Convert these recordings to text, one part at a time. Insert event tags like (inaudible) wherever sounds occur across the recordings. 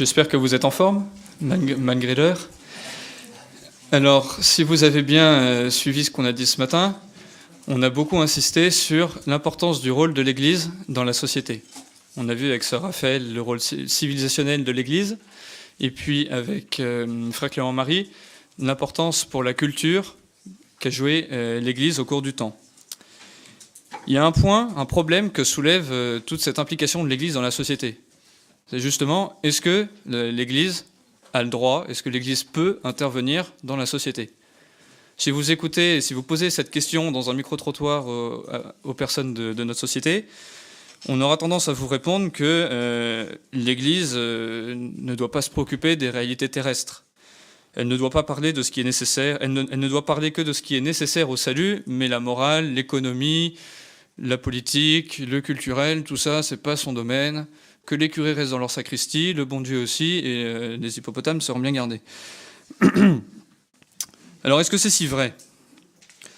J'espère que vous êtes en forme, malgré l'heure. Alors, si vous avez bien euh, suivi ce qu'on a dit ce matin, on a beaucoup insisté sur l'importance du rôle de l'Église dans la société. On a vu avec Sœur Raphaël le rôle civilisationnel de l'Église, et puis avec euh, Frère Clément-Marie, l'importance pour la culture qu'a joué euh, l'Église au cours du temps. Il y a un point, un problème que soulève toute cette implication de l'Église dans la société. C'est justement, est-ce que l'Église a le droit, est-ce que l'Église peut intervenir dans la société? Si vous écoutez, si vous posez cette question dans un micro-trottoir aux, personnes de, notre société, on aura tendance à vous répondre que euh, l'Église euh, ne doit pas se préoccuper des réalités terrestres. Elle ne doit pas parler de ce qui est nécessaire, elle ne, elle ne doit parler que de ce qui est nécessaire au salut, mais la morale, l'économie, la politique, le culturel, tout ça, c'est pas son domaine que les curés restent dans leur sacristie, le bon Dieu aussi, et euh, les hippopotames seront bien gardés. (clears throat) Alors, est-ce que c'est si vrai?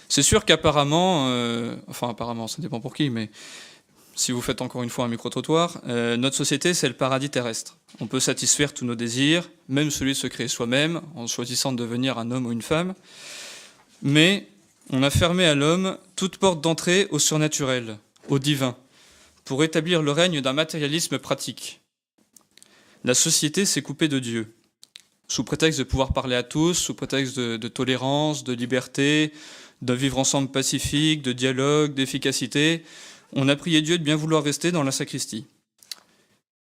C'est sûr qu'apparemment, euh, enfin apparemment, ça dépend pour qui, mais si vous faites encore une fois un micro-trottoir, euh, notre société, c'est le paradis terrestre. On peut satisfaire tous nos désirs, même celui de se créer soi-même, en choisissant de devenir un homme ou une femme. Mais on a fermé à l'homme toute porte d'entrée au surnaturel, au divin pour établir le règne d'un matérialisme pratique. La société s'est coupée de Dieu, sous prétexte de pouvoir parler à tous, sous prétexte de, tolérance, de liberté, d'un vivre ensemble pacifique, de dialogue, d'efficacité. On a prié Dieu de bien vouloir rester dans la sacristie.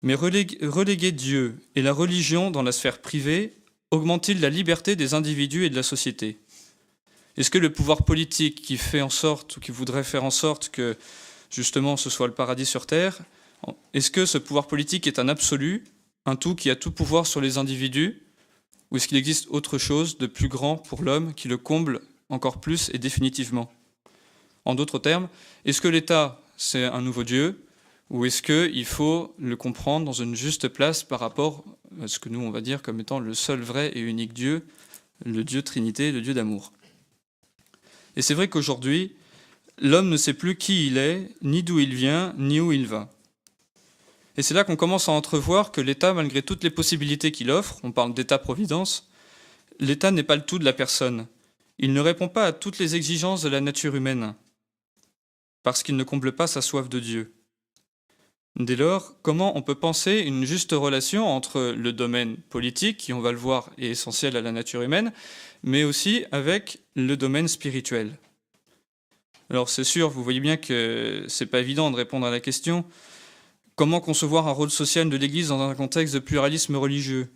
Mais reléguer Dieu et la religion dans la sphère privée augmente-t-il la liberté des individus et de la société? Est-ce que le pouvoir politique qui fait en sorte, ou qui voudrait faire en sorte que justement ce soit le paradis sur Terre, est-ce que ce pouvoir politique est un absolu, un tout qui a tout pouvoir sur les individus, ou est-ce qu'il existe autre chose de plus grand pour l'homme qui le comble encore plus et définitivement? En d'autres termes, est-ce que l'État, c'est un nouveau Dieu, ou est-ce qu'il faut le comprendre dans une juste place par rapport à ce que nous, on va dire comme étant le seul vrai et unique Dieu, le Dieu Trinité, le Dieu d'amour? Et c'est vrai qu'aujourd'hui, l'homme ne sait plus qui il est, ni d'où il vient, ni où il va. Et c'est là qu'on commence à entrevoir que l'État, malgré toutes les possibilités qu'il offre, on parle d'État-providence, l'État n'est pas le tout de la personne. Il ne répond pas à toutes les exigences de la nature humaine, parce qu'il ne comble pas sa soif de Dieu. Dès lors, comment on peut penser une juste relation entre le domaine politique, qui on va le voir est essentiel à la nature humaine, mais aussi avec le domaine spirituel? Alors c'est sûr, vous voyez bien que c'est pas évident de répondre à la question. Comment concevoir un rôle social de l'Église dans un contexte de pluralisme religieux?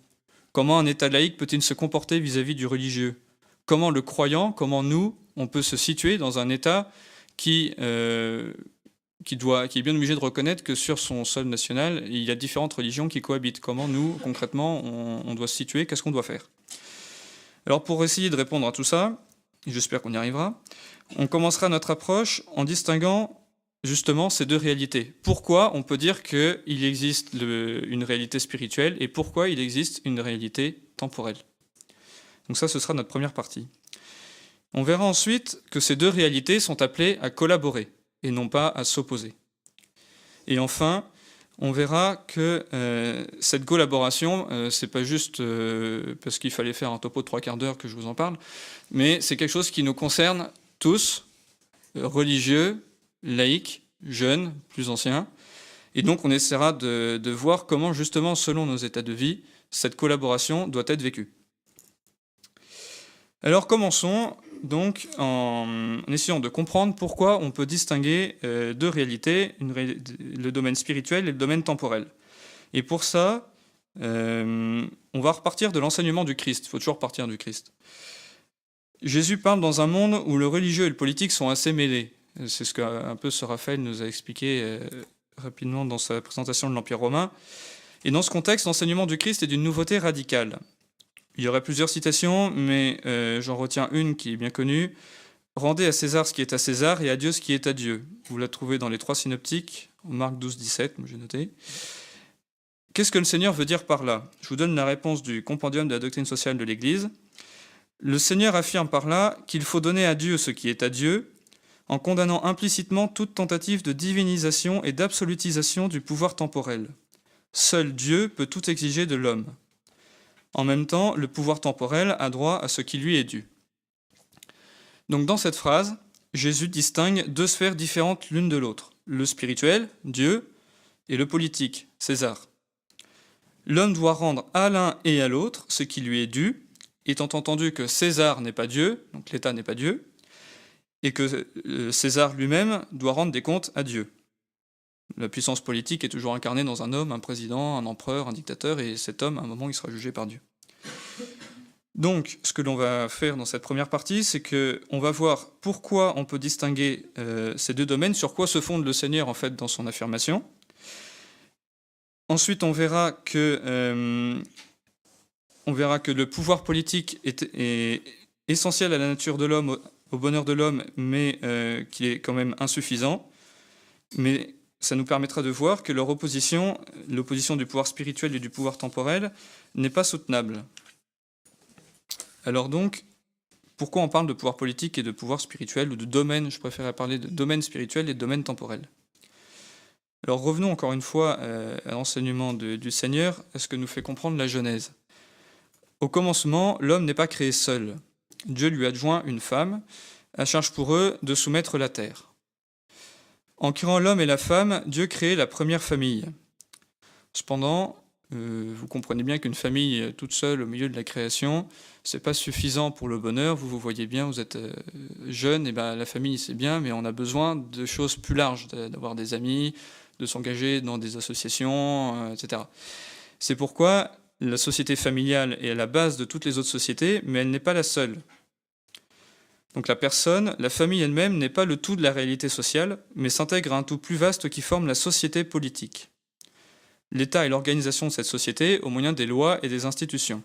Comment un État laïque peut-il se comporter vis-à-vis du religieux? Comment le croyant, comment nous, on peut se situer dans un État qui, euh, qui, est bien obligé de reconnaître que sur son sol national, il y a différentes religions qui cohabitent? Comment nous, concrètement, on, on doit se situer? Qu'est-ce qu'on doit faire? Alors pour essayer de répondre à tout ça, j'espère qu'on y arrivera, on commencera notre approche en distinguant justement ces deux réalités. Pourquoi on peut dire qu'il existe une réalité spirituelle et pourquoi il existe une réalité temporelle? Donc ça, ce sera notre première partie. On verra ensuite que ces deux réalités sont appelées à collaborer et non pas à s'opposer. Et enfin, on verra que euh, cette collaboration, euh, c'est pas juste euh, parce qu'il fallait faire un topo de trois quarts d'heure que je vous en parle, mais c'est quelque chose qui nous concerne tous, religieux, laïcs, jeunes, plus anciens. Et donc on essaiera de, voir comment justement, selon nos états de vie, cette collaboration doit être vécue. Alors commençons donc en essayant de comprendre pourquoi on peut distinguer euh, deux réalités, le domaine spirituel et le domaine temporel. Et pour ça, euh, on va repartir de l'enseignement du Christ. Il faut toujours partir du Christ. Jésus parle dans un monde où le religieux et le politique sont assez mêlés. C'est ce qu'un peu ce Raphaël nous a expliqué euh, rapidement dans sa présentation de l'Empire romain. Et dans ce contexte, l'enseignement du Christ est d'une nouveauté radicale. Il y aurait plusieurs citations, mais euh, j'en retiens une qui est bien connue. Rendez à César ce qui est à César et à Dieu ce qui est à Dieu. Vous la trouvez dans les trois synoptiques, en Marc 12, 17, j'ai noté. Qu'est-ce que le Seigneur veut dire par là? Je vous donne la réponse du compendium de la doctrine sociale de l'Église. Le Seigneur affirme par là qu'il faut donner à Dieu ce qui est à Dieu, en condamnant implicitement toute tentative de divinisation et d'absolutisation du pouvoir temporel. Seul Dieu peut tout exiger de l'homme. En même temps, le pouvoir temporel a droit à ce qui lui est dû. Donc dans cette phrase, Jésus distingue deux sphères différentes l'une de l'autre, le spirituel, Dieu, et le politique, César. L'homme doit rendre à l'un et à l'autre ce qui lui est dû, étant entendu que César n'est pas Dieu, donc l'État n'est pas Dieu, et que euh, César lui-même doit rendre des comptes à Dieu. La puissance politique est toujours incarnée dans un homme, un président, un empereur, un dictateur, et cet homme, à un moment, il sera jugé par Dieu. Donc, ce que l'on va faire dans cette première partie, c'est que on va voir pourquoi on peut distinguer euh, ces deux domaines, sur quoi se fonde le Seigneur en fait dans son affirmation. Ensuite, on verra que euh, on verra que le pouvoir politique est, essentiel à la nature de l'homme, au, bonheur de l'homme, mais euh, qu'il est quand même insuffisant. Mais ça nous permettra de voir que leur opposition, l'opposition du pouvoir spirituel et du pouvoir temporel, n'est pas soutenable. Alors donc, pourquoi on parle de pouvoir politique et de pouvoir spirituel, ou de domaine, je préférerais parler de domaine spirituel et de domaine temporel? Alors revenons encore une fois euh, à l'enseignement du Seigneur, à ce que nous fait comprendre la Genèse. Au commencement, l'homme n'est pas créé seul. Dieu lui adjoint une femme, à charge pour eux de soumettre la terre. En créant l'homme et la femme, Dieu crée la première famille. Cependant, euh, vous comprenez bien qu'une famille toute seule au milieu de la création, c'est pas suffisant pour le bonheur. Vous vous voyez bien, vous êtes euh, jeune, et ben la famille c'est bien, mais on a besoin de choses plus larges, d'avoir des amis, de s'engager dans des associations, euh, etc. C'est pourquoi la société familiale est à la base de toutes les autres sociétés, mais elle n'est pas la seule. Donc la personne, la famille elle-même n'est pas le tout de la réalité sociale, mais s'intègre à un tout plus vaste qui forme la société politique. L'État est l'organisation de cette société au moyen des lois et des institutions.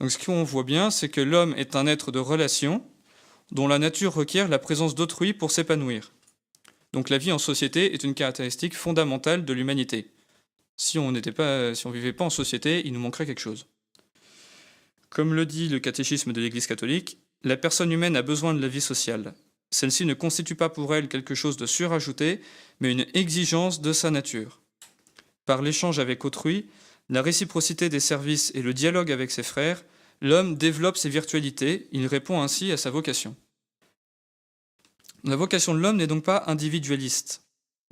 Donc ce qu'on voit bien, c'est que l'homme est un être de relation dont la nature requiert la présence d'autrui pour s'épanouir. Donc la vie en société est une caractéristique fondamentale de l'humanité. Si on n'était pas, si vivait pas en société, il nous manquerait quelque chose. Comme le dit le catéchisme de l'Église catholique, la personne humaine a besoin de la vie sociale. Celle-ci ne constitue pas pour elle quelque chose de surajouté, mais une exigence de sa nature. Par l'échange avec autrui, la réciprocité des services et le dialogue avec ses frères, l'homme développe ses virtualités, il répond ainsi à sa vocation. La vocation de l'homme n'est donc pas individualiste.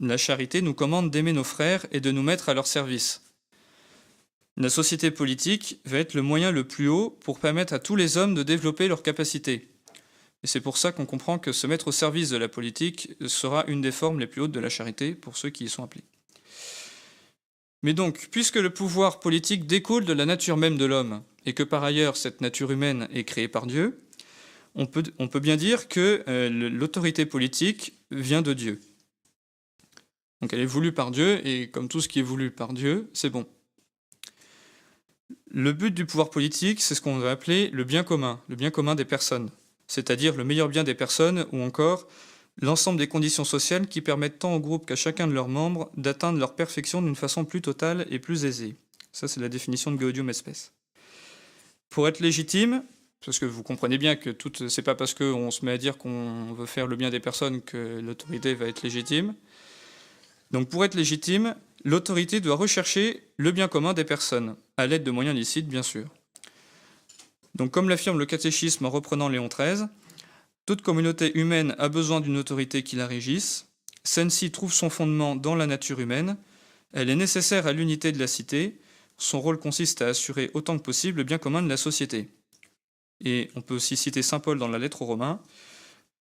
La charité nous commande d'aimer nos frères et de nous mettre à leur service. La société politique va être le moyen le plus haut pour permettre à tous les hommes de développer leurs capacités. Et c'est pour ça qu'on comprend que se mettre au service de la politique sera une des formes les plus hautes de la charité pour ceux qui y sont appelés. Mais donc, puisque le pouvoir politique découle de la nature même de l'homme, et que par ailleurs cette nature humaine est créée par Dieu, on peut, bien dire que euh, l'autorité politique vient de Dieu. Donc elle est voulue par Dieu, et comme tout ce qui est voulu par Dieu, c'est bon. Le but du pouvoir politique, c'est ce qu'on va appeler le bien commun, le bien commun des personnes, c'est-à-dire le meilleur bien des personnes ou encore l'ensemble des conditions sociales qui permettent tant au groupe qu'à chacun de leurs membres d'atteindre leur perfection d'une façon plus totale et plus aisée. Ça, c'est la définition de Gaudium Espèce. Pour être légitime, parce que vous comprenez bien que tout, c'est pas parce qu'on se met à dire qu'on veut faire le bien des personnes que l'autorité va être légitime. Donc, pour être légitime, l'autorité doit rechercher le bien commun des personnes, à l'aide de moyens licites, bien sûr. Donc, comme l'affirme le catéchisme en reprenant Léon XIII, toute communauté humaine a besoin d'une autorité qui la régisse. Celle-ci trouve son fondement dans la nature humaine. Elle est nécessaire à l'unité de la cité. Son rôle consiste à assurer autant que possible le bien commun de la société. Et on peut aussi citer Saint Paul dans la lettre aux Romains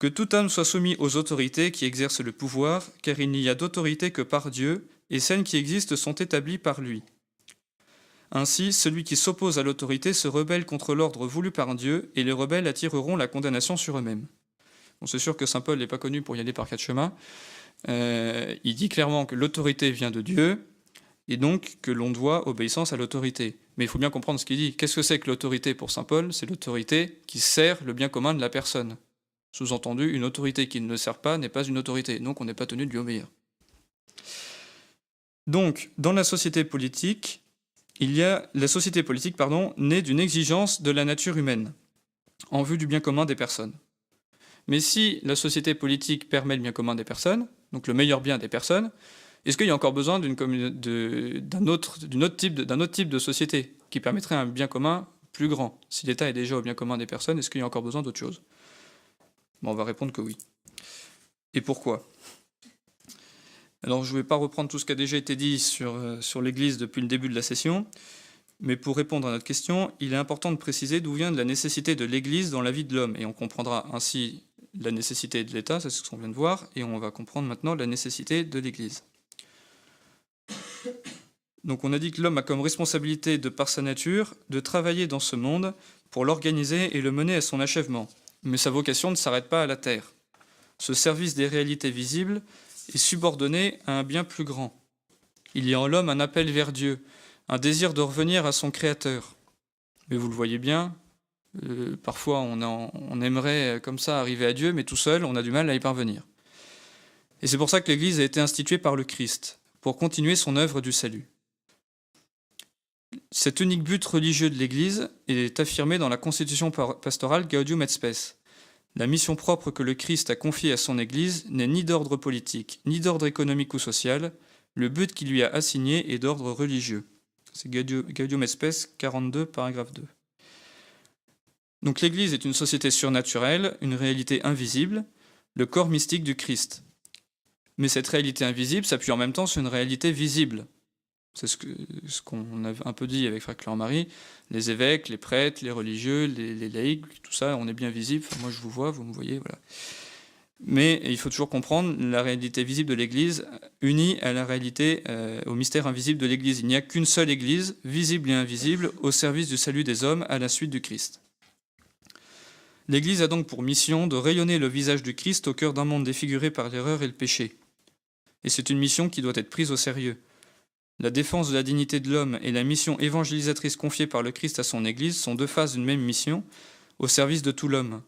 que tout homme soit soumis aux autorités qui exercent le pouvoir, car il n'y a d'autorité que par Dieu, et celles qui existent sont établies par lui. Ainsi, celui qui s'oppose à l'autorité se rebelle contre l'ordre voulu par Dieu, et les rebelles attireront la condamnation sur eux-mêmes. C'est sûr que Saint Paul n'est pas connu pour y aller par quatre chemins. Euh, il dit clairement que l'autorité vient de Dieu, et donc que l'on doit obéissance à l'autorité. Mais il faut bien comprendre ce qu'il dit. Qu'est-ce que c'est que l'autorité pour Saint Paul? C'est l'autorité qui sert le bien commun de la personne. Sous-entendu, une autorité qui ne le sert pas n'est pas une autorité, donc on n'est pas tenu de lui obéir. Donc, dans la société politique, il y a la société politique pardon, née d'une exigence de la nature humaine en vue du bien commun des personnes. Mais si la société politique permet le bien commun des personnes, donc le meilleur bien des personnes, Est-ce qu'il y a encore besoin d'un autre, type de, autre type de société qui permettrait un bien commun plus grand? Si l'État est déjà au bien commun des personnes, est-ce qu'il y a encore besoin d'autre chose? On va répondre que oui. Et pourquoi? Alors je ne vais pas reprendre tout ce qui a déjà été dit sur, euh, sur l'Église depuis le début de la session, mais pour répondre à notre question, il est important de préciser d'où vient la nécessité de l'Église dans la vie de l'homme, et on comprendra ainsi la nécessité de l'État, c'est ce qu'on vient de voir, et on va comprendre maintenant la nécessité de l'Église. Donc on a dit que l'homme a comme responsabilité, de par sa nature, de travailler dans ce monde pour l'organiser et le mener à son achèvement. Mais sa vocation ne s'arrête pas à la terre. Ce service des réalités visibles est subordonné à un bien plus grand. Il y a en l'homme un appel vers Dieu, un désir de revenir à son Créateur. Mais vous le voyez bien, euh, parfois on, on, aimerait comme ça arriver à Dieu, mais tout seul, on a du mal à y parvenir. Et c'est pour ça que l'Église a été instituée par le Christ, pour continuer son œuvre du salut. Cet unique but religieux de l'Église est affirmé dans la constitution pastorale Gaudium et Spes. La mission propre que le Christ a confiée à son Église n'est ni d'ordre politique, ni d'ordre économique ou social. Le but qu'il lui a assigné est d'ordre religieux. C'est Gaudium Spes 42, paragraphe 2. Donc l'Église est une société surnaturelle, une réalité invisible, le corps mystique du Christ. Mais cette réalité invisible s'appuie en même temps sur une réalité visible, c'est ce qu'on a un peu dit avec Frère Claire-Marie. Les évêques, les prêtres, les religieux, les, laïcs, tout ça, on est bien visible. moi, je vous vois, vous me voyez, voilà. Mais il faut toujours comprendre la réalité visible de l'Église unie à la réalité, euh, au mystère invisible de l'Église. Il n'y a qu'une seule Église, visible et invisible, au service du salut des hommes à la suite du Christ. L'Église a donc pour mission de rayonner le visage du Christ au cœur d'un monde défiguré par l'erreur et le péché. Et c'est une mission qui doit être prise au sérieux. La défense de la dignité de l'homme et la mission évangélisatrice confiée par le Christ à son Église sont deux phases d'une même mission, au service de tout l'homme.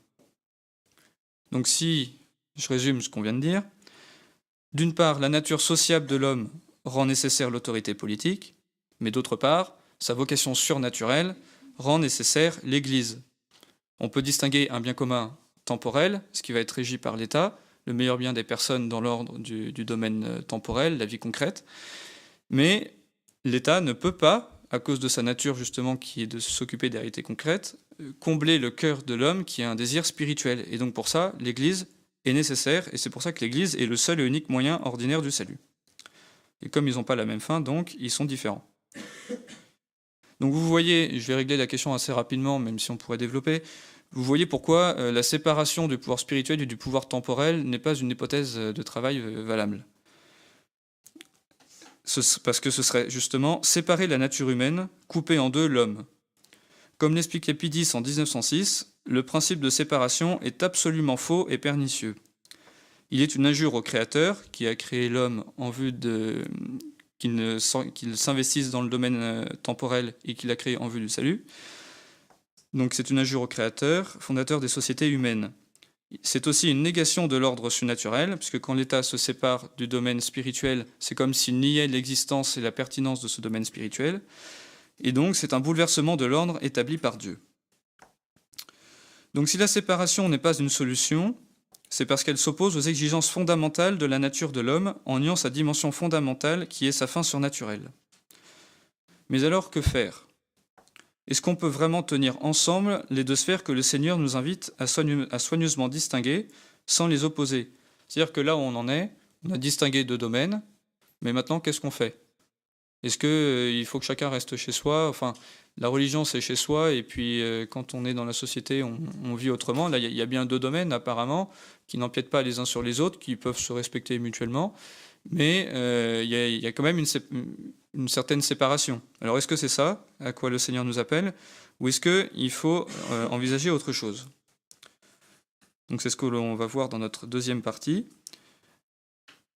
Donc si je résume ce qu'on vient de dire, d'une part, la nature sociable de l'homme rend nécessaire l'autorité politique, mais d'autre part, sa vocation surnaturelle rend nécessaire l'Église. On peut distinguer un bien commun temporel, ce qui va être régi par l'État, le meilleur bien des personnes dans l'ordre du, du, domaine temporel, la vie concrète, mais l'État ne peut pas, à cause de sa nature justement qui est de s'occuper des réalités concrètes, euh, combler le cœur de l'homme qui a un désir spirituel. Et donc pour ça, l'Église est nécessaire, et c'est pour ça que l'Église est le seul et unique moyen ordinaire du salut. Et comme ils n'ont pas la même fin, donc ils sont différents. Donc vous voyez, je vais régler la question assez rapidement, même si on pourrait développer, vous voyez pourquoi euh, la séparation du pouvoir spirituel et du pouvoir temporel n'est pas une hypothèse de travail euh, parce que ce serait justement séparer la nature humaine, couper en deux l'homme. Comme l'expliquait Pidis en 1906, le principe de séparation est absolument faux et pernicieux. Il est une injure au Créateur, qui a créé l'homme en vue de qu'il s'investisse dans le domaine euh, temporel et qu'il a créé en vue du salut. Donc c'est une injure au Créateur, fondateur des sociétés humaines. C'est aussi une négation de l'ordre surnaturel, puisque quand l'État se sépare du domaine spirituel, c'est comme s'il niait l'existence et la pertinence de ce domaine spirituel. Et donc c'est un bouleversement de l'ordre établi par Dieu. Donc si la séparation n'est pas une solution, c'est parce qu'elle s'oppose aux exigences fondamentales de la nature de l'homme en niant sa dimension fondamentale qui est sa fin surnaturelle. Mais alors que faire? Est-ce qu'on peut vraiment tenir ensemble les deux sphères que le Seigneur nous invite à, soigneusement distinguer sans les opposer? C'est-à-dire que là où on en est, on a distingué deux domaines, mais maintenant qu'est-ce qu'on fait? Est-ce qu'il euh, faut que chacun reste chez soi? Enfin, la religion c'est chez soi, et puis euh, quand on est dans la société, on, vit autrement. Là, il y, a bien deux domaines apparemment qui n'empiètent pas les uns sur les autres, qui peuvent se respecter mutuellement, mais euh, il y, a quand même une, une certaine séparation. Alors est-ce que c'est ça à quoi le Seigneur nous appelle ou est-ce qu'il faut euh, envisager autre chose? Donc c'est ce que l'on va voir dans notre deuxième partie,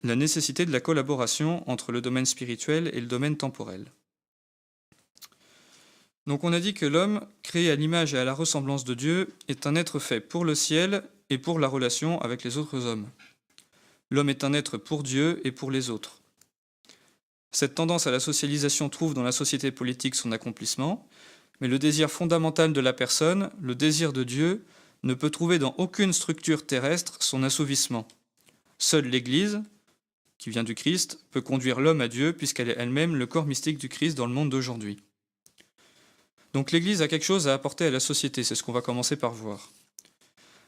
la nécessité de la collaboration entre le domaine spirituel et le domaine temporel. Donc on a dit que l'homme, créé à l'image et à la ressemblance de Dieu, est un être fait pour le ciel et pour la relation avec les autres hommes. L'homme est un être pour Dieu et pour les autres. Cette tendance à la socialisation trouve dans la société politique son accomplissement, mais le désir fondamental de la personne, le désir de Dieu, ne peut trouver dans aucune structure terrestre son assouvissement. Seule l'Église, qui vient du Christ, peut conduire l'homme à Dieu, puisqu'elle est elle-même le corps mystique du Christ dans le monde d'aujourd'hui. Donc l'Église a quelque chose à apporter à la société, c'est ce qu'on va commencer par voir.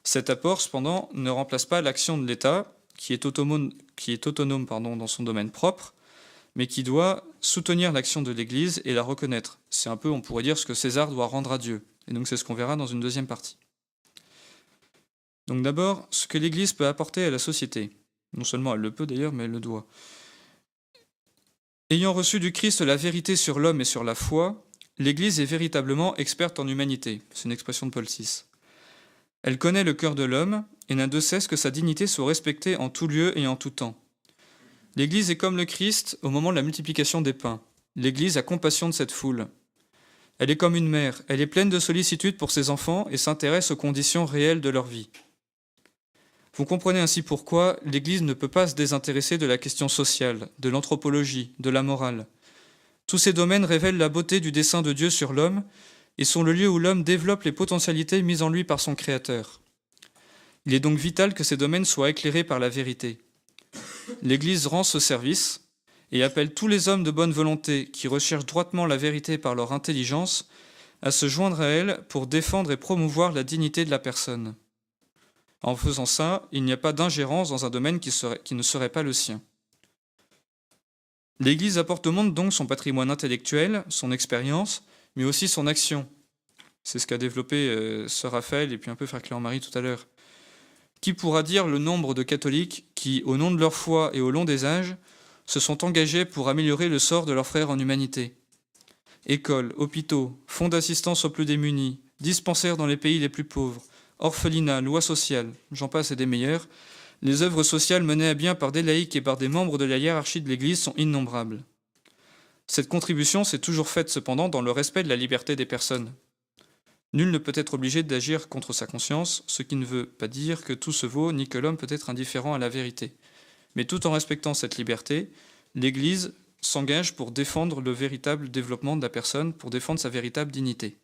Cet apport, cependant, ne remplace pas l'action de l'État, qui est autonome, dans son domaine propre, mais qui doit soutenir l'action de l'Église et la reconnaître. C'est un peu, on pourrait dire, ce que César doit rendre à Dieu. Et donc c'est ce qu'on verra dans une deuxième partie. Donc d'abord, ce que l'Église peut apporter à la société. Non seulement elle le peut d'ailleurs, mais elle le doit. Ayant reçu du Christ la vérité sur l'homme et sur la foi, l'Église est véritablement experte en humanité. C'est une expression de Paul VI. Elle connaît le cœur de l'homme et n'a de cesse que sa dignité soit respectée en tout lieu et en tout temps. L'Église est comme le Christ au moment de la multiplication des pains. L'Église a compassion de cette foule. Elle est comme une mère, elle est pleine de sollicitude pour ses enfants et s'intéresse aux conditions réelles de leur vie. Vous comprenez ainsi pourquoi l'Église ne peut pas se désintéresser de la question sociale, de l'anthropologie, de la morale. Tous ces domaines révèlent la beauté du dessein de Dieu sur l'homme et sont le lieu où l'homme développe les potentialités mises en lui par son Créateur. Il est donc vital que ces domaines soient éclairés par la vérité. L'Église rend ce service et appelle tous les hommes de bonne volonté qui recherchent droitement la vérité par leur intelligence à se joindre à elle pour défendre et promouvoir la dignité de la personne. En faisant ça, il n'y a pas d'ingérence dans un domaine qui, ne serait pas le sien. L'Église apporte au monde donc son patrimoine intellectuel, son expérience, mais aussi son action. C'est ce qu'a développé euh, Sœur Raphaël et puis un peu Frère Clément-Marie tout à l'heure. Qui pourra dire le nombre de catholiques qui, au nom de leur foi et au long des âges, se sont engagés pour améliorer le sort de leurs frères en humanité Écoles, hôpitaux, fonds d'assistance aux plus démunis, dispensaires dans les pays les plus pauvres, orphelinats, lois sociales, j'en passe et des meilleurs, les œuvres sociales menées à bien par des laïcs et par des membres de la hiérarchie de l'Église sont innombrables. Cette contribution s'est toujours faite cependant dans le respect de la liberté des personnes. Nul ne peut être obligé d'agir contre sa conscience, ce qui ne veut pas dire que tout se vaut ni que l'homme peut être indifférent à la vérité. Mais tout en respectant cette liberté, l'Église s'engage pour défendre le véritable développement de la personne, pour défendre sa véritable dignité.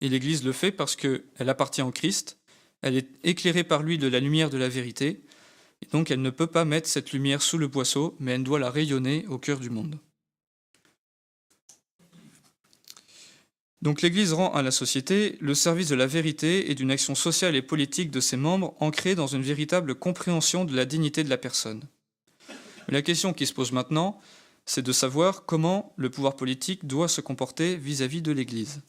Et l'Église le fait parce qu'elle appartient au Christ, elle est éclairée par lui de la lumière de la vérité, et donc elle ne peut pas mettre cette lumière sous le boisseau, mais elle doit la rayonner au cœur du monde. Donc l'Église rend à la société le service de la vérité et d'une action sociale et politique de ses membres ancrée dans une véritable compréhension de la dignité de la personne. la question qui se pose maintenant, c'est de savoir comment le pouvoir politique doit se comporter vis-à-vis de l'Église.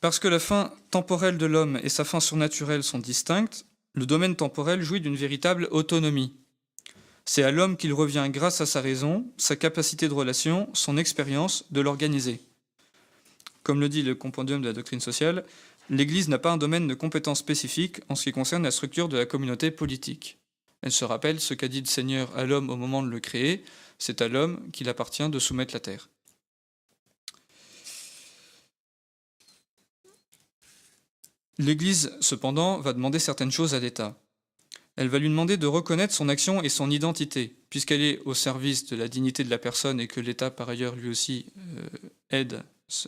Parce que la fin temporelle de l'homme et sa fin surnaturelle sont distinctes, le domaine temporel jouit d'une véritable autonomie, c'est à l'homme qu'il revient, grâce à sa raison, sa capacité de relation, son expérience, de l'organiser. Comme le dit le compendium de la doctrine sociale, l'Église n'a pas un domaine de compétence spécifique en ce qui concerne la structure de la communauté politique. Elle se rappelle ce qu'a dit le Seigneur à l'homme au moment de le créer, c'est à l'homme qu'il appartient de soumettre la terre. L'Église, cependant, va demander certaines choses à l'État elle va lui demander de reconnaître son action et son identité, puisqu'elle est au service de la dignité de la personne et que l'État, par ailleurs, lui aussi euh, aide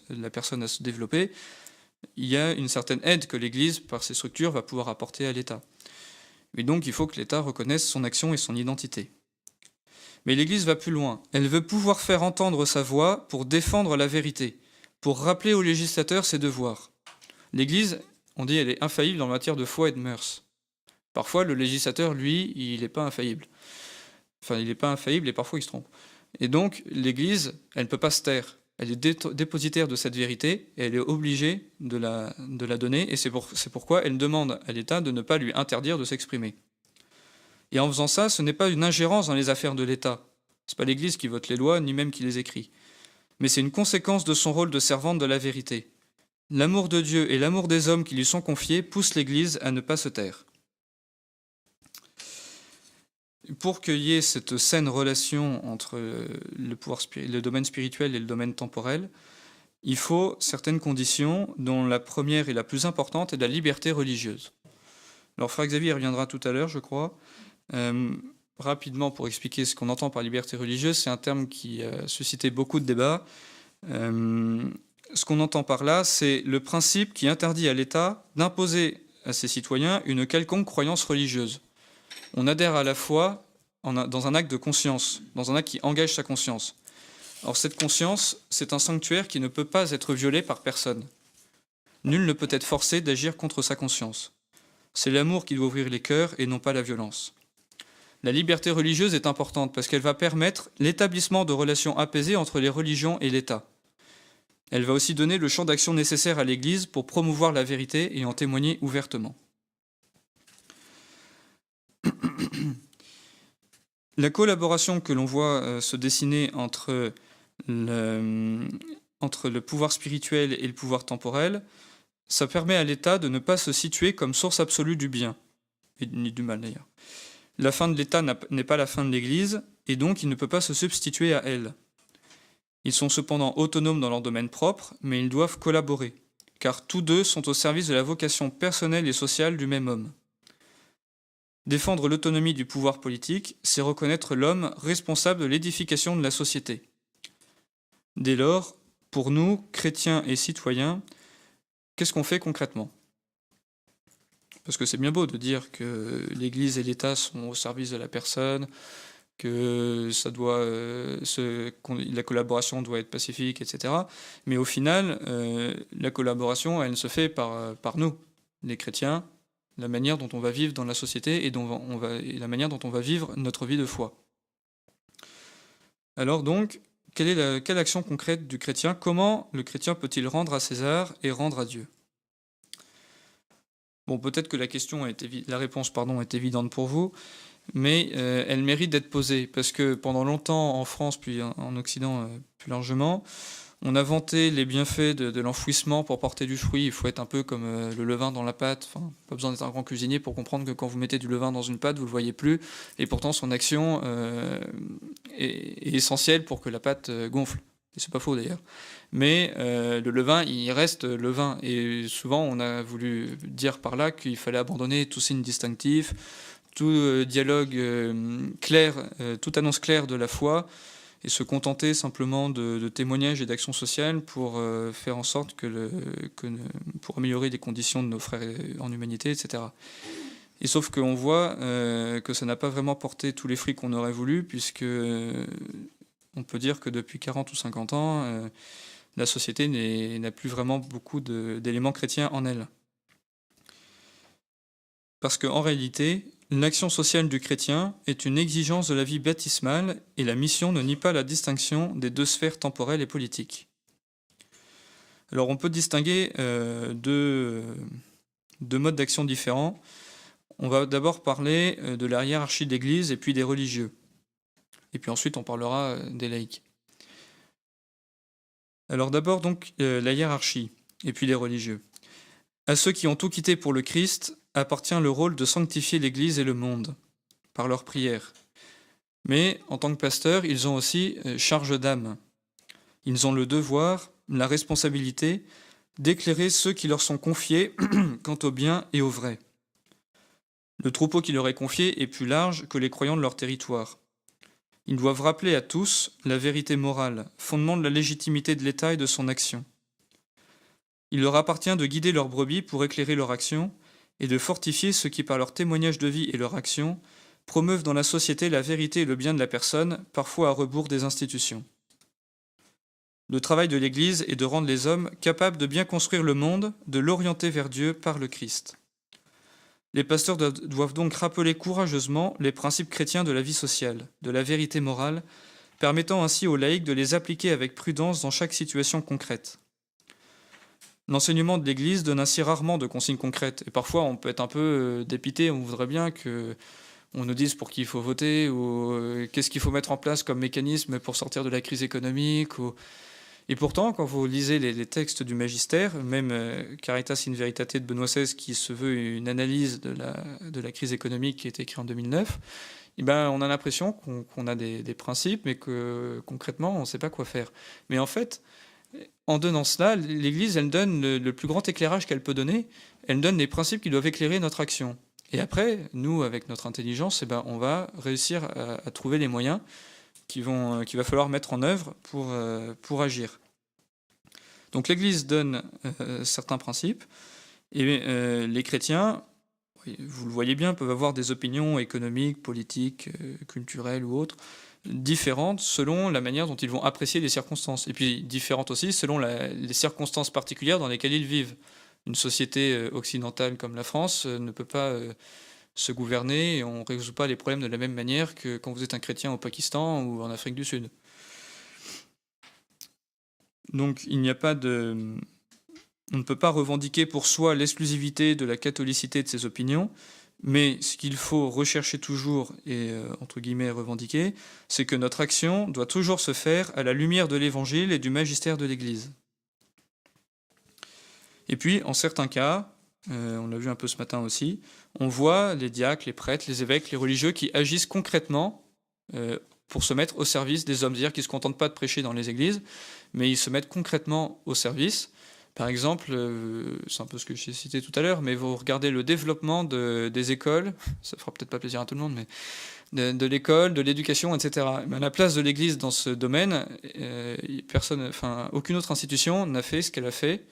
la personne à se développer. Il y a une certaine aide que l'Église, par ses structures, va pouvoir apporter à l'État. Mais donc, il faut que l'État reconnaisse son action et son identité. Mais l'Église va plus loin. Elle veut pouvoir faire entendre sa voix pour défendre la vérité, pour rappeler aux législateurs ses devoirs. L'Église, on dit, elle est infaillible en matière de foi et de mœurs. Parfois, le législateur, lui, il n'est pas infaillible. Enfin, il n'est pas infaillible et parfois il se trompe. Et donc, l'Église, elle ne peut pas se taire. Elle est dépositaire de cette vérité et elle est obligée de la, donner. Et c'est pour, pourquoi elle demande à l'État de ne pas lui interdire de s'exprimer. Et en faisant ça, ce n'est pas une ingérence dans les affaires de l'État. Ce n'est pas l'Église qui vote les lois, ni même qui les écrit. Mais c'est une conséquence de son rôle de servante de la vérité. L'amour de Dieu et l'amour des hommes qui lui sont confiés poussent l'Église à ne pas se taire pour qu'il y ait cette saine relation entre le, pouvoir, le domaine spirituel et le domaine temporel, il faut certaines conditions, dont la première et la plus importante est la liberté religieuse. Alors, Frère Xavier reviendra tout à l'heure, je crois. Euh, rapidement, pour expliquer ce qu'on entend par liberté religieuse, c'est un terme qui a suscité beaucoup de débats. Euh, ce qu'on entend par là, c'est le principe qui interdit à l'État d'imposer à ses citoyens une quelconque croyance religieuse. On adhère à la foi dans un acte de conscience, dans un acte qui engage sa conscience. Or, cette conscience, c'est un sanctuaire qui ne peut pas être violé par personne. Nul ne peut être forcé d'agir contre sa conscience. C'est l'amour qui doit ouvrir les cœurs et non pas la violence. La liberté religieuse est importante parce qu'elle va permettre l'établissement de relations apaisées entre les religions et l'État. Elle va aussi donner le champ d'action nécessaire à l'Église pour promouvoir la vérité et en témoigner ouvertement. La collaboration que l'on voit euh, se dessiner entre le, pouvoir spirituel et le pouvoir temporel, ça permet à l'État de ne pas se situer comme source absolue du bien, et ni du mal d'ailleurs. La fin de l'État n'est pas la fin de l'Église, et donc il ne peut pas se substituer à elle. Ils sont cependant autonomes dans leur domaine propre, mais ils doivent collaborer, car tous deux sont au service de la vocation personnelle et sociale du même homme. Défendre l'autonomie du pouvoir politique, c'est reconnaître l'homme responsable de l'édification de la société. Dès lors, pour nous, chrétiens et citoyens, qu'est-ce qu'on fait concrètement? Parce que c'est bien beau de dire que l'Église et l'État sont au service de la personne, que euh, la collaboration doit être pacifique, etc. Mais au final, euh, la collaboration, elle se fait par, par nous, les chrétiens, la manière dont on va vivre dans la société et, dont on va, et la manière dont on va vivre notre vie de foi. Alors donc, quelle est la, quelle action concrète du chrétien? Comment le chrétien peut-il rendre à César et rendre à Dieu? Bon, peut-être que la question est la réponse pardon, est évidente pour vous, mais euh, elle mérite d'être posée parce que pendant longtemps en France puis en Occident euh, plus largement, on a vanté les bienfaits de, l'enfouissement pour porter du fruit. Il faut être un peu comme euh, le levain dans la pâte. Pas besoin d'être un grand cuisinier pour comprendre que quand vous mettez du levain dans une pâte, vous ne le voyez plus. Et pourtant, son action euh, est, essentielle pour que la pâte euh, gonfle. Et c'est pas faux d'ailleurs. Mais le levain, il reste levain. Et souvent, on a voulu dire par là qu'il fallait abandonner tout signe distinctif, tout dialogue clair, toute annonce claire de la foi et se contenter simplement de, témoignages et d'actions sociales pour euh, faire en sorte que, pour améliorer les conditions de nos frères en humanité, etc. Et sauf qu'on voit euh, que ça n'a pas vraiment porté tous les fruits qu'on aurait voulu, puisque euh, on peut dire que depuis 40 ou 50 ans, la société n'a plus vraiment beaucoup d'éléments chrétiens en elle. Parce qu'en réalité, L'action sociale du chrétien est une exigence de la vie baptismale et la mission ne nie pas la distinction des deux sphères temporelles et politiques. Alors on peut distinguer euh, deux, modes d'action différents. On va d'abord parler euh, de la hiérarchie de l'Église et puis des religieux. Et puis ensuite on parlera euh, des laïcs. Alors d'abord donc la hiérarchie et puis les religieux. À ceux qui ont tout quitté pour le Christ, appartient le rôle de sanctifier l'Église et le monde par leurs prières. Mais en tant que pasteurs, ils ont aussi euh, charge d'âme. Ils ont le devoir, la responsabilité d'éclairer ceux qui leur sont confiés (clears throat) quant au bien et au vrai. Le troupeau qui leur est confié est plus large que les croyants de leur territoire. Ils doivent rappeler à tous la vérité morale, fondement de la légitimité de l'État et de son action. Il leur appartient de guider leurs brebis pour éclairer leur action et de fortifier ceux qui, par leur témoignage de vie et leur action, promeuvent dans la société la vérité et le bien de la personne, parfois à rebours des institutions. Le travail de l'Église est de rendre les hommes capables de bien construire le monde, de l'orienter vers Dieu par le Christ. Les pasteurs doivent donc rappeler courageusement les principes chrétiens de la vie sociale, de la vérité morale, permettant ainsi aux laïcs de les appliquer avec prudence dans chaque situation concrète. L'enseignement de l'Église donne ainsi rarement de consignes concrètes. Et parfois, on peut être un peu euh, dépité, on voudrait bien que on nous dise pour qui il faut voter, ou euh, qu'est-ce qu'il faut mettre en place comme mécanisme pour sortir de la crise économique. Et pourtant, quand vous lisez les, textes du magistère, même euh, Caritas in Veritate de Benoît XVI, qui se veut une analyse de la, crise économique qui a été écrit en 2009, eh ben, on a l'impression qu'on a des, des, principes, mais que concrètement, on ne sait pas quoi faire. Mais en fait, en donnant cela, l'Église, elle donne le, plus grand éclairage qu'elle peut donner. Elle donne les principes qui doivent éclairer notre action. Et après, nous, avec notre intelligence, eh ben, on va réussir à, trouver les moyens qu'il va falloir mettre en œuvre pour, euh, pour agir. Donc l'Église donne euh, certains principes, Et les chrétiens, vous le voyez bien, peuvent avoir des opinions économiques, politiques, culturelles ou autres différentes selon la manière dont ils vont apprécier les circonstances, et puis différentes aussi selon les circonstances particulières dans lesquelles ils vivent. Une société euh, occidentale comme la France euh, ne peut pas euh, se gouverner et on ne résout pas les problèmes de la même manière que quand vous êtes un chrétien au Pakistan ou en Afrique du Sud. Donc il n'y a pas de... On ne peut pas revendiquer pour soi l'exclusivité de la catholicité de ses opinions, mais ce qu'il faut rechercher toujours et, euh, entre guillemets, revendiquer, c'est que notre action doit toujours se faire à la lumière de l'Évangile et du magistère de l'Église. Et puis, en certains cas, euh, on l'a vu un peu ce matin aussi, on voit les diacres, les prêtres, les évêques, les religieux qui agissent concrètement euh, pour se mettre au service des hommes, c'est-à-dire qu'ils ne se contentent pas de prêcher dans les églises, mais ils se mettent concrètement au service. Par exemple, euh, c'est un peu ce que j'ai cité tout à l'heure, mais vous regardez le développement des écoles, ça fera peut-être pas plaisir à tout le monde, mais de, l'école, de l'éducation, etc. Ben, la place de l'Église dans ce domaine, euh, personne, enfin, aucune autre institution n'a fait ce qu'elle a fait.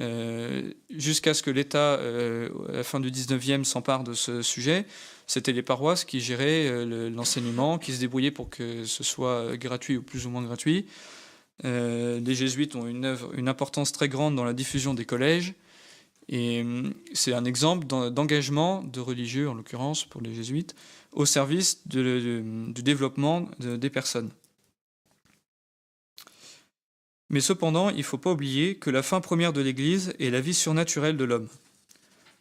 Euh, jusqu'à ce que l'État, à la fin du 19e, s'empare de ce sujet, c'était les paroisses qui géraient l'enseignement, qui se débrouillaient pour que ce soit gratuit ou plus ou moins gratuit. Euh, les jésuites ont une, importance très grande dans la diffusion des collèges. Et hum, c'est un exemple d'engagement de religieux, en l'occurrence pour les jésuites, au service du développement des personnes. Mais cependant, il ne faut pas oublier que la fin première de l'Église est la vie surnaturelle de l'homme.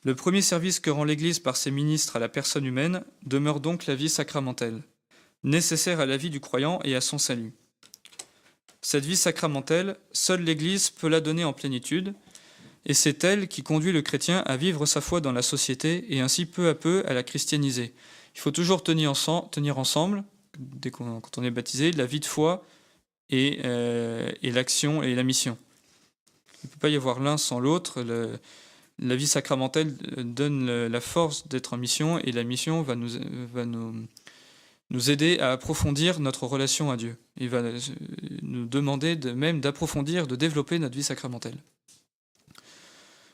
Le premier service que rend l'Église par ses ministres à la personne humaine demeure donc la vie sacramentelle, nécessaire à la vie du croyant et à son salut. Cette vie sacramentelle, seule l'Église peut la donner en plénitude, et c'est elle qui conduit le chrétien à vivre sa foi dans la société et ainsi peu à peu à la christianiser. Il faut toujours tenir, ensemble, dès quand on est baptisé, la vie de foi et, euh, l'action et la mission. Il ne peut pas y avoir l'un sans l'autre. La vie sacramentelle donne la force d'être en mission et la mission va nous, va nous, nous aider à approfondir notre relation à Dieu. Il va nous demander de même d'approfondir, de développer notre vie sacramentelle.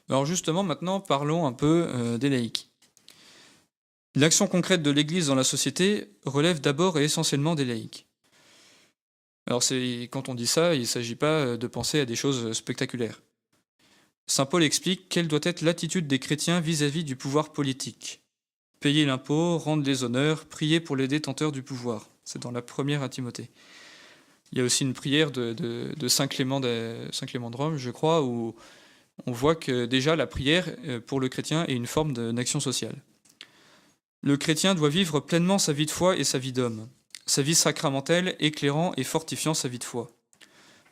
Alors justement, maintenant, parlons un peu euh, des laïcs. L'action concrète de l'Église dans la société relève d'abord et essentiellement des laïcs. Alors quand on dit ça, il ne s'agit pas de penser à des choses spectaculaires. Saint Paul explique quelle doit être l'attitude des chrétiens vis-à-vis -vis du pouvoir politique payer l'impôt, rendre les honneurs, prier pour les détenteurs du pouvoir. C'est dans la première à. Il y a aussi une prière de, Saint, Clément de, Saint Clément de Rome, je crois, où on voit que déjà la prière euh, pour le chrétien est une forme d'action sociale. Le chrétien doit vivre pleinement sa vie de foi et sa vie d'homme, sa vie sacramentelle éclairant et fortifiant sa vie de foi.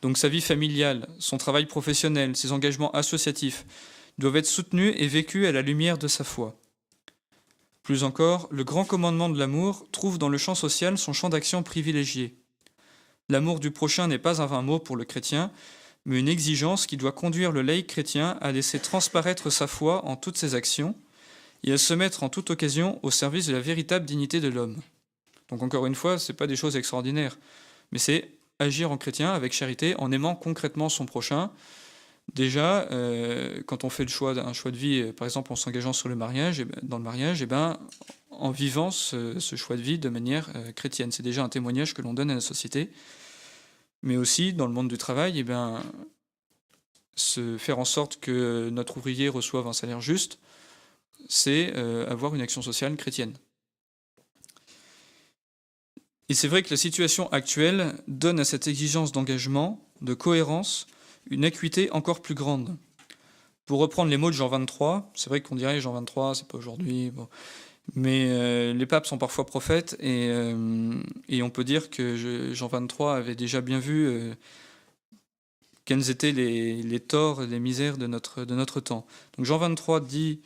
Donc sa vie familiale, son travail professionnel, ses engagements associatifs doivent être soutenus et vécus à la lumière de sa foi. Plus encore, le grand commandement de l'amour trouve dans le champ social son champ d'action privilégié. L'amour du prochain n'est pas un vain mot pour le chrétien, mais une exigence qui doit conduire le laïc chrétien à laisser transparaître sa foi en toutes ses actions et à se mettre en toute occasion au service de la véritable dignité de l'homme. Donc encore une fois, ce n'est pas des choses extraordinaires, mais c'est agir en chrétien avec charité en aimant concrètement son prochain, Déjà, euh, quand on fait le choix, un choix de vie, euh, par exemple en s'engageant sur le mariage, ben, dans le mariage, et eh ben, en vivant ce, choix de vie de manière euh, chrétienne. C'est déjà un témoignage que l'on donne à la société. Mais aussi, dans le monde du travail, et eh ben, se faire en sorte que notre ouvrier reçoive un salaire juste, c'est avoir une action sociale chrétienne. Et c'est vrai que la situation actuelle donne à cette exigence d'engagement, de cohérence, une acuité encore plus grande. Pour reprendre les mots de Jean 23, c'est vrai qu'on dirait Jean 23, c'est pas aujourd'hui, mais euh, les papes sont parfois prophètes et, euh, et, on peut dire que Jean 23 avait déjà bien vu euh, quels étaient les, les, torts et les misères de notre, de notre temps. Donc Jean 23 dit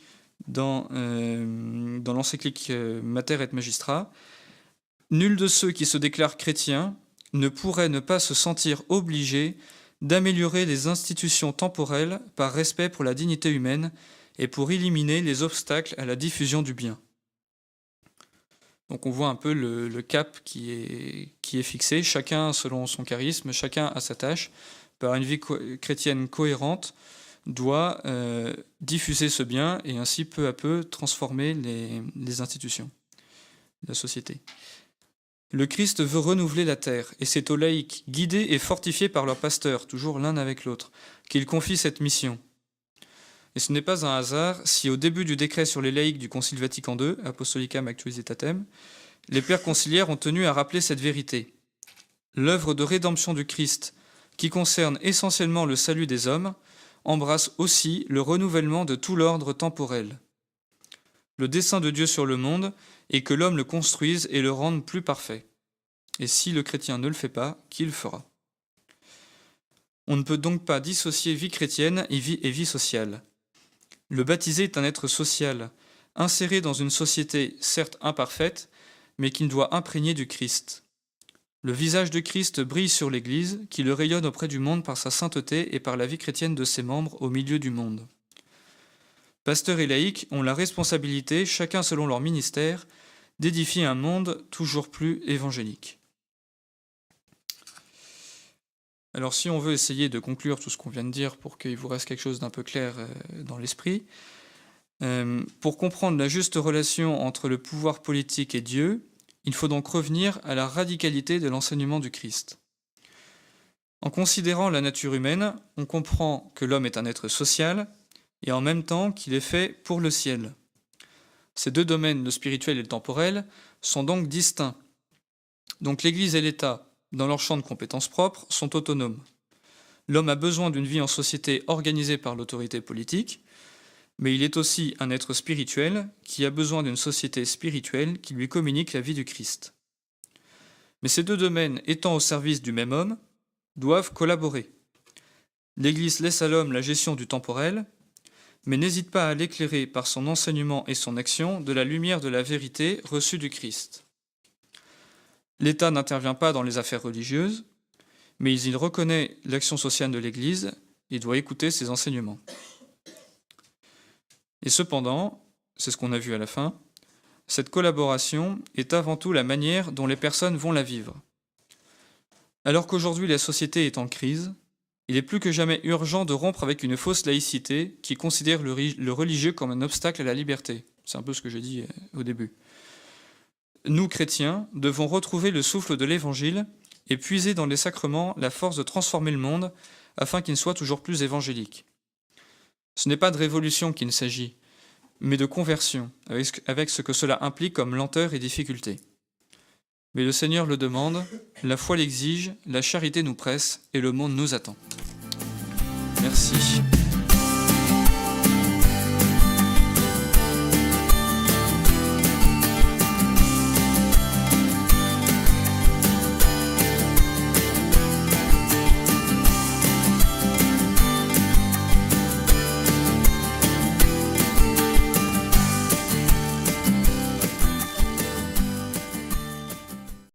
dans, dans l'encyclique Mater et Magistra, Nul de ceux qui se déclarent chrétiens ne pourrait ne pas se sentir obligé d'améliorer les institutions temporelles par respect pour la dignité humaine et pour éliminer les obstacles à la diffusion du bien. Donc on voit un peu le, cap qui est, qui est fixé, chacun selon son charisme, chacun à sa tâche, par une vie chrétienne cohérente, doit euh, diffuser ce bien et ainsi peu à peu transformer les, les institutions, la société. Le Christ veut renouveler la terre, et c'est aux laïcs, guidés et fortifiés par leurs pasteurs, toujours l'un avec l'autre, qu'il confie cette mission. Et ce n'est pas un hasard si au début du décret sur les laïcs du Concile Vatican II, Apostolicam Actualisitatem, les pères conciliaires ont tenu à rappeler cette vérité. L'œuvre de rédemption du Christ, qui concerne essentiellement le salut des hommes, embrasse aussi le renouvellement de tout l'ordre temporel. Le dessein de Dieu sur le monde est que l'homme le construise et le rende plus parfait. Et si le chrétien ne le fait pas, qui le fera? On ne peut donc pas dissocier vie chrétienne et vie, et vie sociale. Le baptisé est un être social, inséré dans une société certes imparfaite, mais qui doit imprégner du Christ. Le visage de Christ brille sur l'Église, qui le rayonne auprès du monde par sa sainteté et par la vie chrétienne de ses membres au milieu du monde. Pasteurs et laïcs ont la responsabilité, chacun selon leur ministère, d'édifier un monde toujours plus évangélique. Alors si on veut essayer de conclure tout ce qu'on vient de dire pour qu'il vous reste quelque chose d'un peu clair euh, dans l'esprit, euh, pour comprendre la juste relation entre le pouvoir politique et Dieu, il faut donc revenir à la radicalité de l'enseignement du Christ. En considérant la nature humaine, on comprend que l'homme est un être social et en même temps qu'il est fait pour le ciel. Ces deux domaines, le spirituel et le temporel, sont donc distincts. Donc l'Église et l'État, dans leur champ de compétences propres, sont autonomes. L'homme a besoin d'une vie en société organisée par l'autorité politique, mais il est aussi un être spirituel qui a besoin d'une société spirituelle qui lui communique la vie du Christ. Mais ces deux domaines étant au service du même homme, doivent collaborer. L'Église laisse à l'homme la gestion du temporel, mais n'hésite pas à l'éclairer par son enseignement et son action de la lumière de la vérité reçue du Christ. L'État n'intervient pas dans les affaires religieuses, mais il reconnaît l'action sociale de l'Église et doit écouter ses enseignements. Et cependant, c'est ce qu'on a vu à la fin, cette collaboration est avant tout la manière dont les personnes vont la vivre. Alors qu'aujourd'hui la société est en crise, il est plus que jamais urgent de rompre avec une fausse laïcité qui considère le religieux comme un obstacle à la liberté. C'est un peu ce que j'ai dit euh, au début. Nous, chrétiens, devons retrouver le souffle de l'Évangile et puiser dans les sacrements la force de transformer le monde afin qu'il soit toujours plus évangélique. Ce n'est pas de révolution qu'il s'agit, mais de conversion, avec ce que cela implique comme lenteur et difficulté. Mais le Seigneur le demande, la foi l'exige, la charité nous presse et le monde nous attend. Merci.